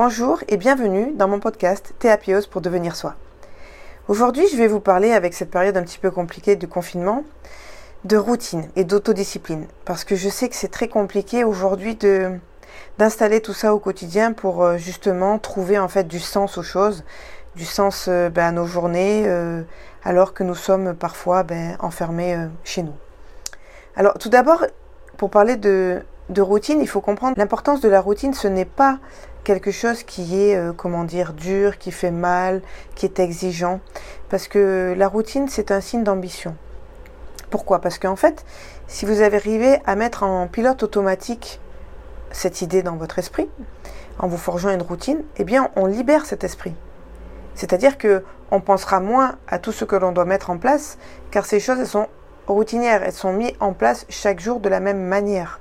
Bonjour et bienvenue dans mon podcast Théapios pour devenir soi. Aujourd'hui, je vais vous parler, avec cette période un petit peu compliquée du confinement, de routine et d'autodiscipline. Parce que je sais que c'est très compliqué aujourd'hui de d'installer tout ça au quotidien pour euh, justement trouver en fait du sens aux choses, du sens euh, ben, à nos journées, euh, alors que nous sommes parfois ben, enfermés chez nous. Alors tout d'abord, pour parler de, de routine, il faut comprendre l'importance de la routine, ce n'est pas quelque chose qui est, euh, comment dire, dur, qui fait mal, qui est exigeant. Parce que la routine, c'est un signe d'ambition. Pourquoi? Parce qu'en fait, si vous avez arrivé à mettre en pilote automatique cette idée dans votre esprit, en vous forgeant une routine, eh bien, on libère cet esprit. C'est-à-dire que on pensera moins à tout ce que l'on doit mettre en place, car ces choses elles sont routinières, elles sont mises en place chaque jour de la même manière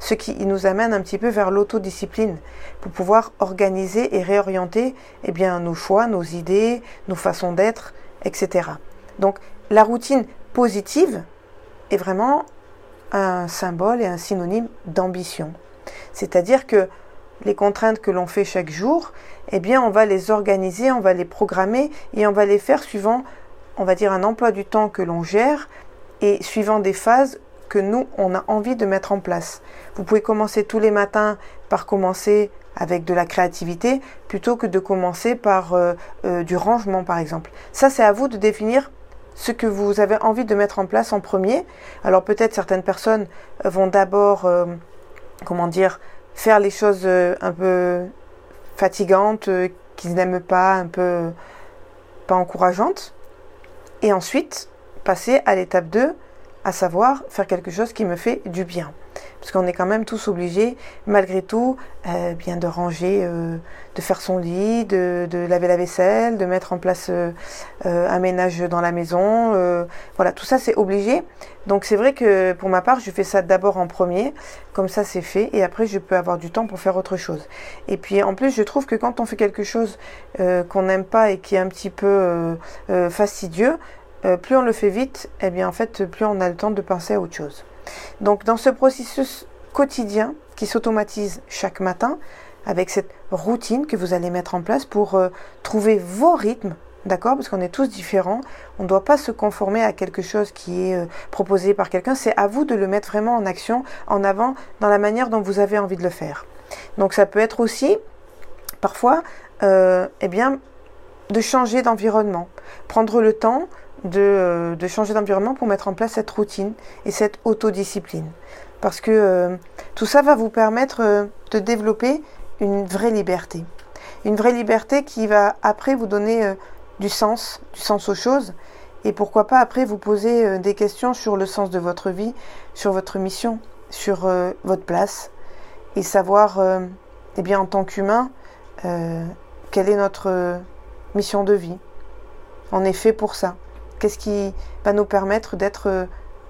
ce qui nous amène un petit peu vers l'autodiscipline pour pouvoir organiser et réorienter eh bien, nos choix, nos idées, nos façons d'être, etc. Donc la routine positive est vraiment un symbole et un synonyme d'ambition. C'est-à-dire que les contraintes que l'on fait chaque jour, eh bien, on va les organiser, on va les programmer et on va les faire suivant, on va dire, un emploi du temps que l'on gère et suivant des phases que nous, on a envie de mettre en place. Vous pouvez commencer tous les matins par commencer avec de la créativité plutôt que de commencer par euh, euh, du rangement, par exemple. Ça, c'est à vous de définir ce que vous avez envie de mettre en place en premier. Alors peut-être certaines personnes vont d'abord, euh, comment dire, faire les choses un peu fatigantes, qu'ils n'aiment pas, un peu pas encourageantes. Et ensuite, passer à l'étape 2, à savoir faire quelque chose qui me fait du bien. Parce qu'on est quand même tous obligés, malgré tout, euh, bien de ranger, euh, de faire son lit, de, laver la vaisselle, de mettre en place euh, un ménage dans la maison. voilà, tout ça c'est obligé. Donc c'est vrai que pour ma part, je fais ça d'abord en premier, comme ça c'est fait, et après je peux avoir du temps pour faire autre chose. Et puis en plus, je trouve que quand on fait quelque chose qu'on n'aime pas et qui est un petit peu fastidieux, euh, plus on le fait vite, eh bien en fait, plus on a le temps de penser à autre chose. Donc dans ce processus quotidien qui s'automatise chaque matin, avec cette routine que vous allez mettre en place pour euh, trouver vos rythmes, d'accord Parce qu'on est tous différents, on ne doit pas se conformer à quelque chose qui est euh, proposé par quelqu'un, c'est à vous de le mettre vraiment en action, en avant, dans la manière dont vous avez envie de le faire. Donc ça peut être aussi, parfois, eh bien, de changer d'environnement, prendre le temps euh, de, changer d'environnement pour mettre en place cette routine et cette autodiscipline. Parce que euh, tout ça va vous permettre euh, de développer une vraie liberté. Une vraie liberté qui va après vous donner du sens, du sens aux choses. Et pourquoi pas après vous poser des questions sur le sens de votre vie, sur votre mission, sur votre place. Et savoir, eh bien, en tant qu'humain, quelle est notre mission de vie. On est fait pour ça. Qu'est-ce qui va nous permettre d'être euh,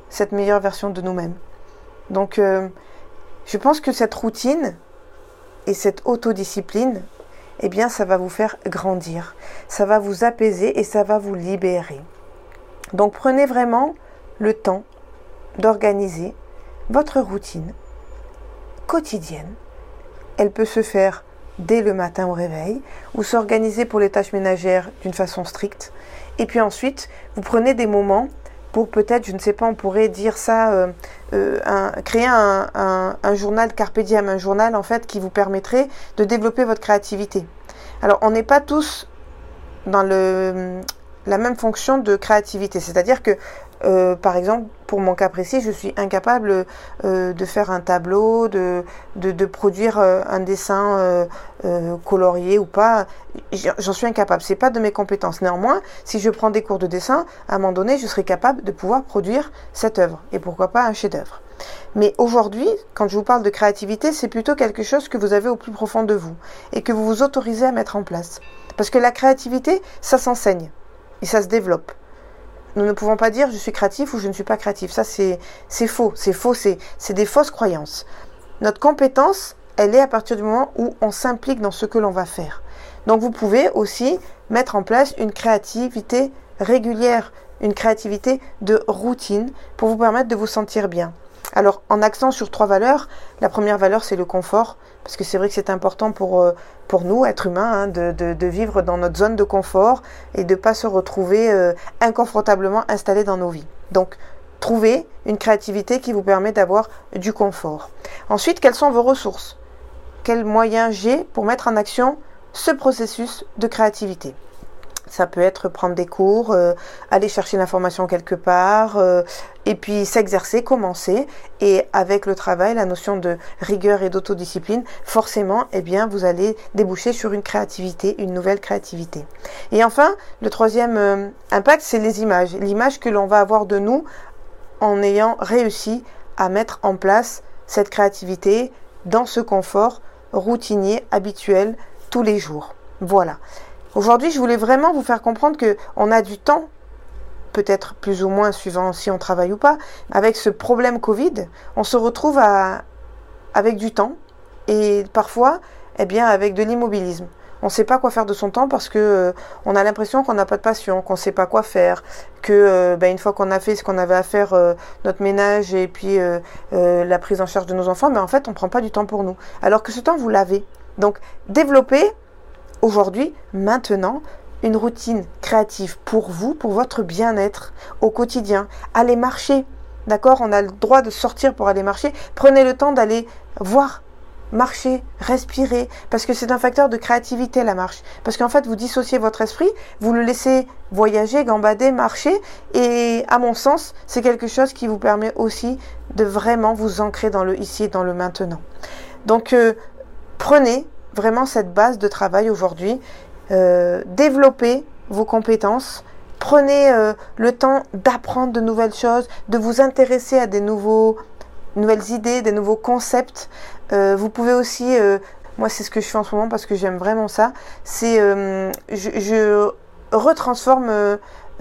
cette meilleure version de nous-mêmes Donc, euh, je pense que cette routine et cette autodiscipline, eh bien, ça va vous faire grandir, ça va vous apaiser et ça va vous libérer. Donc, prenez vraiment le temps d'organiser votre routine quotidienne. Elle peut se faire dès le matin au réveil ou s'organiser pour les tâches ménagères d'une façon stricte. Et puis ensuite, vous prenez des moments pour peut-être, je ne sais pas, on pourrait dire ça, euh, euh, créer un, journal carpe diem, un journal en fait qui vous permettrait de développer votre créativité. Alors, on n'est pas tous dans la même fonction de créativité, c'est-à-dire que euh, par exemple, pour mon cas précis, je suis incapable euh, de faire un tableau, de, de, produire euh, un dessin colorié ou pas. J'en suis incapable. C'est pas de mes compétences. Néanmoins, si je prends des cours de dessin, à un moment donné, je serai capable de pouvoir produire cette œuvre. Et pourquoi pas un chef-d'œuvre. Mais aujourd'hui, quand je vous parle de créativité, c'est plutôt quelque chose que vous avez au plus profond de vous et que vous vous autorisez à mettre en place. Parce que la créativité, ça s'enseigne et ça se développe. Nous ne pouvons pas dire je suis créatif ou je ne suis pas créatif. Ça, c'est faux. C'est faux. C'est des fausses croyances. Notre compétence, elle est à partir du moment où on s'implique dans ce que l'on va faire. Donc, vous pouvez aussi mettre en place une créativité régulière, une créativité de routine pour vous permettre de vous sentir bien. Alors, en accent sur trois valeurs, la première valeur, c'est le confort, parce que c'est vrai que c'est important pour, euh, nous, êtres humains, hein, de, de, vivre dans notre zone de confort et de ne pas se retrouver euh, inconfortablement installés dans nos vies. Donc, trouvez une créativité qui vous permet d'avoir du confort. Ensuite, quelles sont vos ressources? Quels moyens j'ai pour mettre en action ce processus de créativité? Ça peut être prendre des cours, euh, aller chercher l'information quelque part, euh, et puis s'exercer, commencer. Et avec le travail, la notion de rigueur et d'autodiscipline, forcément, eh bien, vous allez déboucher sur une créativité, une nouvelle créativité. Et enfin, le troisième euh, impact, c'est les images. L'image que l'on va avoir de nous en ayant réussi à mettre en place cette créativité dans ce confort routinier, habituel, tous les jours. Voilà. Aujourd'hui, je voulais vraiment vous faire comprendre que on a du temps, peut-être plus ou moins suivant si on travaille ou pas, avec ce problème Covid, on se retrouve avec du temps et parfois, eh bien, avec de l'immobilisme. On ne sait pas quoi faire de son temps parce que euh, on a l'impression qu'on n'a pas de passion, qu'on ne sait pas quoi faire, que euh, ben, une fois qu'on a fait ce qu'on avait à faire, euh, notre ménage et puis la prise en charge de nos enfants, mais ben, en fait on ne prend pas du temps pour nous. Alors que ce temps vous l'avez. Donc développer aujourd'hui, maintenant, une routine créative pour vous, pour votre bien-être au quotidien. Allez marcher, d'accord? On a le droit de sortir pour aller marcher. Prenez le temps d'aller voir, marcher, respirer, parce que c'est un facteur de créativité la marche. Parce qu'en fait, vous dissociez votre esprit, vous le laissez voyager, gambader, marcher, et à mon sens, c'est quelque chose qui vous permet aussi de vraiment vous ancrer dans le ici et dans le maintenant. Donc, euh, prenez vraiment cette base de travail aujourd'hui. Euh, développez vos compétences. Prenez euh, le temps d'apprendre de nouvelles choses, de vous intéresser à des nouveaux, nouvelles idées, des nouveaux concepts. Euh, vous pouvez aussi, moi c'est ce que je fais en ce moment parce que j'aime vraiment ça, c'est je, retransforme euh,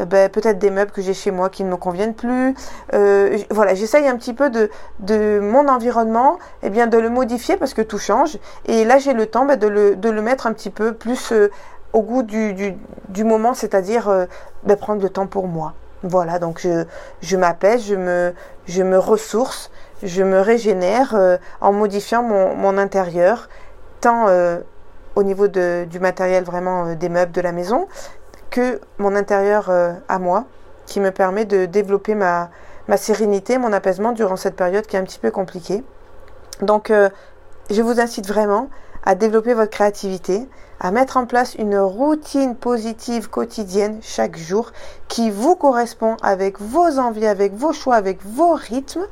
ben, peut-être des meubles que j'ai chez moi qui ne me conviennent plus. Euh, voilà, j'essaye un petit peu de, mon environnement, et eh bien de le modifier parce que tout change. Et là, j'ai le temps ben, de, le, de, le, mettre un petit peu plus euh, au goût du, moment, c'est-à-dire ben, prendre le temps pour moi. Voilà, donc je, je m'apaise, je me, je me ressource, je me régénère en modifiant mon, mon intérieur, tant au niveau de, du matériel vraiment des meubles de la maison, que mon intérieur euh, à moi, qui me permet de développer ma, ma, sérénité, mon apaisement durant cette période qui est un petit peu compliquée. Donc, euh, je vous incite vraiment à développer votre créativité, à mettre en place une routine positive quotidienne chaque jour qui vous correspond avec vos envies, avec vos choix, avec vos rythmes,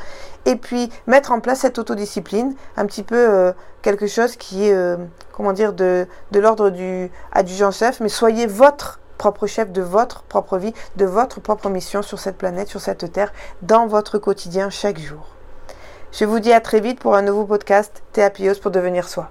et puis mettre en place cette autodiscipline, un petit peu euh, quelque chose qui est, comment dire, de, de l'ordre du adjudant-chef, mais soyez votre propre chef de votre propre vie, de votre propre mission sur cette planète, sur cette terre, dans votre quotidien chaque jour. Je vous dis à très vite pour un nouveau podcast Théapios pour devenir soi.